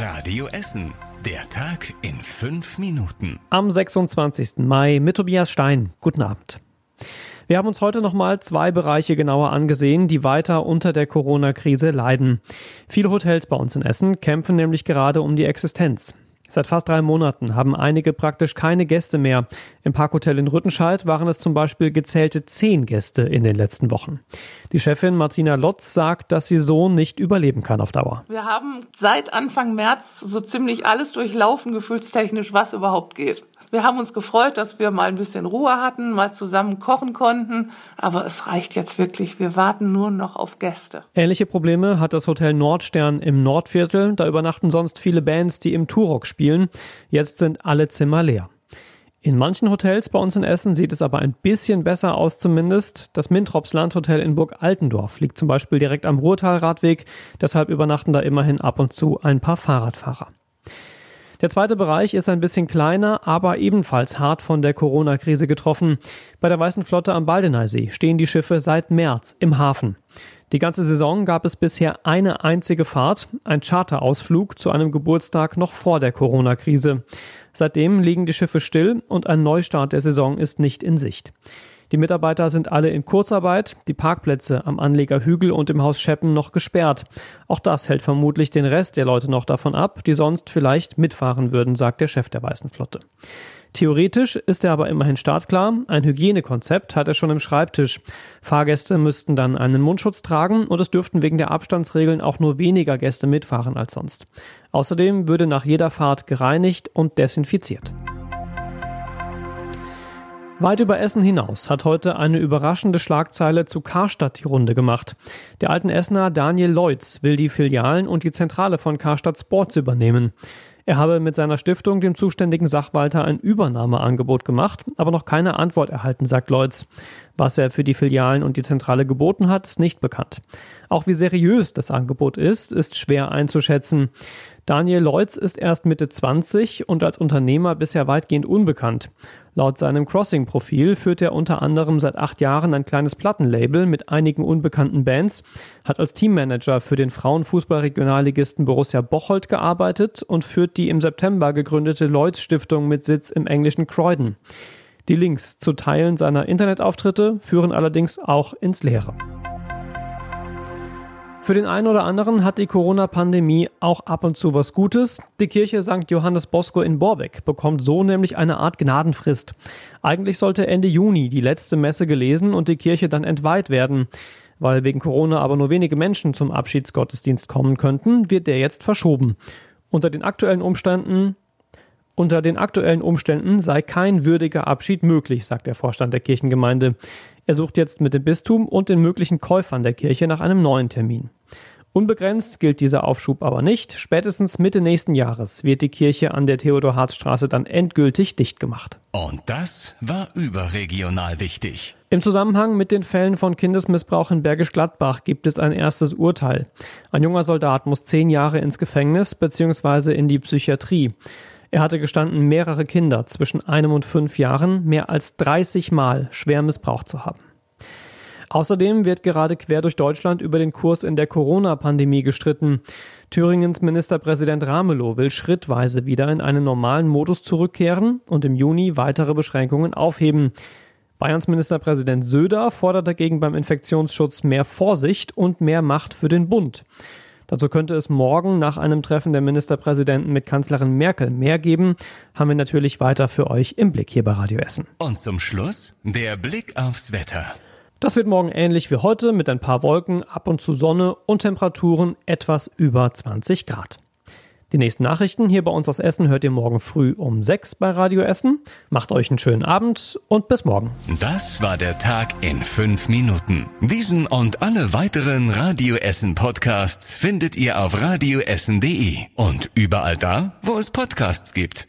Radio Essen. Der Tag in fünf Minuten. Am 26. Mai mit Tobias Stein. Guten Abend. Wir haben uns heute nochmal zwei Bereiche genauer angesehen, die weiter unter der Corona-Krise leiden. Viele Hotels bei uns in Essen kämpfen nämlich gerade um die Existenz. Seit fast drei Monaten haben einige praktisch keine Gäste mehr. Im Parkhotel in Rüttenscheid waren es zum Beispiel gezählte zehn Gäste in den letzten Wochen. Die Chefin Martina Lotz sagt, dass sie so nicht überleben kann auf Dauer. Wir haben seit Anfang März so ziemlich alles durchlaufen, gefühlstechnisch, was überhaupt geht. Wir haben uns gefreut, dass wir mal ein bisschen Ruhe hatten, mal zusammen kochen konnten. Aber es reicht jetzt wirklich. Wir warten nur noch auf Gäste. Ähnliche Probleme hat das Hotel Nordstern im Nordviertel. Da übernachten sonst viele Bands, die im Turok spielen. Jetzt sind alle Zimmer leer. In manchen Hotels bei uns in Essen sieht es aber ein bisschen besser aus zumindest. Das Mintrops Landhotel in Burg Altendorf liegt zum Beispiel direkt am Ruhrtalradweg. Deshalb übernachten da immerhin ab und zu ein paar Fahrradfahrer. Der zweite Bereich ist ein bisschen kleiner, aber ebenfalls hart von der Corona-Krise getroffen. Bei der Weißen Flotte am Baldeneysee stehen die Schiffe seit März im Hafen. Die ganze Saison gab es bisher eine einzige Fahrt, ein Charterausflug zu einem Geburtstag noch vor der Corona-Krise. Seitdem liegen die Schiffe still und ein Neustart der Saison ist nicht in Sicht. Die Mitarbeiter sind alle in Kurzarbeit, die Parkplätze am Anleger Hügel und im Haus Scheppen noch gesperrt. Auch das hält vermutlich den Rest der Leute noch davon ab, die sonst vielleicht mitfahren würden, sagt der Chef der Weißen Flotte. Theoretisch ist er aber immerhin startklar. Ein Hygienekonzept hat er schon im Schreibtisch. Fahrgäste müssten dann einen Mundschutz tragen und es dürften wegen der Abstandsregeln auch nur weniger Gäste mitfahren als sonst. Außerdem würde nach jeder Fahrt gereinigt und desinfiziert. Weit über Essen hinaus hat heute eine überraschende Schlagzeile zu Karstadt die Runde gemacht. Der alten Essener Daniel Leutz will die Filialen und die Zentrale von Karstadt Sports übernehmen. Er habe mit seiner Stiftung dem zuständigen Sachwalter ein Übernahmeangebot gemacht, aber noch keine Antwort erhalten, sagt Leutz. Was er für die Filialen und die Zentrale geboten hat, ist nicht bekannt. Auch wie seriös das Angebot ist, ist schwer einzuschätzen. Daniel Leutz ist erst Mitte 20 und als Unternehmer bisher weitgehend unbekannt. Laut seinem Crossing-Profil führt er unter anderem seit acht Jahren ein kleines Plattenlabel mit einigen unbekannten Bands, hat als Teammanager für den Frauenfußballregionalligisten Borussia Bocholt gearbeitet und führt die im September gegründete Lloyds Stiftung mit Sitz im englischen Croydon. Die Links zu Teilen seiner Internetauftritte führen allerdings auch ins Leere. Für den einen oder anderen hat die Corona-Pandemie auch ab und zu was Gutes. Die Kirche St. Johannes Bosco in Borbeck bekommt so nämlich eine Art Gnadenfrist. Eigentlich sollte Ende Juni die letzte Messe gelesen und die Kirche dann entweiht werden. Weil wegen Corona aber nur wenige Menschen zum Abschiedsgottesdienst kommen könnten, wird der jetzt verschoben. Unter den aktuellen Umständen unter den aktuellen Umständen sei kein würdiger Abschied möglich, sagt der Vorstand der Kirchengemeinde. Er sucht jetzt mit dem Bistum und den möglichen Käufern der Kirche nach einem neuen Termin. Unbegrenzt gilt dieser Aufschub aber nicht. Spätestens Mitte nächsten Jahres wird die Kirche an der Theodor-Harz-Straße dann endgültig dicht gemacht. Und das war überregional wichtig. Im Zusammenhang mit den Fällen von Kindesmissbrauch in Bergisch Gladbach gibt es ein erstes Urteil. Ein junger Soldat muss zehn Jahre ins Gefängnis bzw. in die Psychiatrie. Er hatte gestanden, mehrere Kinder zwischen einem und fünf Jahren mehr als 30 Mal schwer missbraucht zu haben. Außerdem wird gerade quer durch Deutschland über den Kurs in der Corona-Pandemie gestritten. Thüringens Ministerpräsident Ramelow will schrittweise wieder in einen normalen Modus zurückkehren und im Juni weitere Beschränkungen aufheben. Bayerns Ministerpräsident Söder fordert dagegen beim Infektionsschutz mehr Vorsicht und mehr Macht für den Bund. Dazu könnte es morgen nach einem Treffen der Ministerpräsidenten mit Kanzlerin Merkel mehr geben. Haben wir natürlich weiter für euch im Blick hier bei Radio Essen. Und zum Schluss der Blick aufs Wetter. Das wird morgen ähnlich wie heute mit ein paar Wolken, ab und zu Sonne und Temperaturen etwas über 20 Grad. Die nächsten Nachrichten hier bei uns aus Essen hört ihr morgen früh um 6 bei Radio Essen. Macht euch einen schönen Abend und bis morgen. Das war der Tag in 5 Minuten. Diesen und alle weiteren Radio Essen Podcasts findet ihr auf radioessen.de und überall da, wo es Podcasts gibt.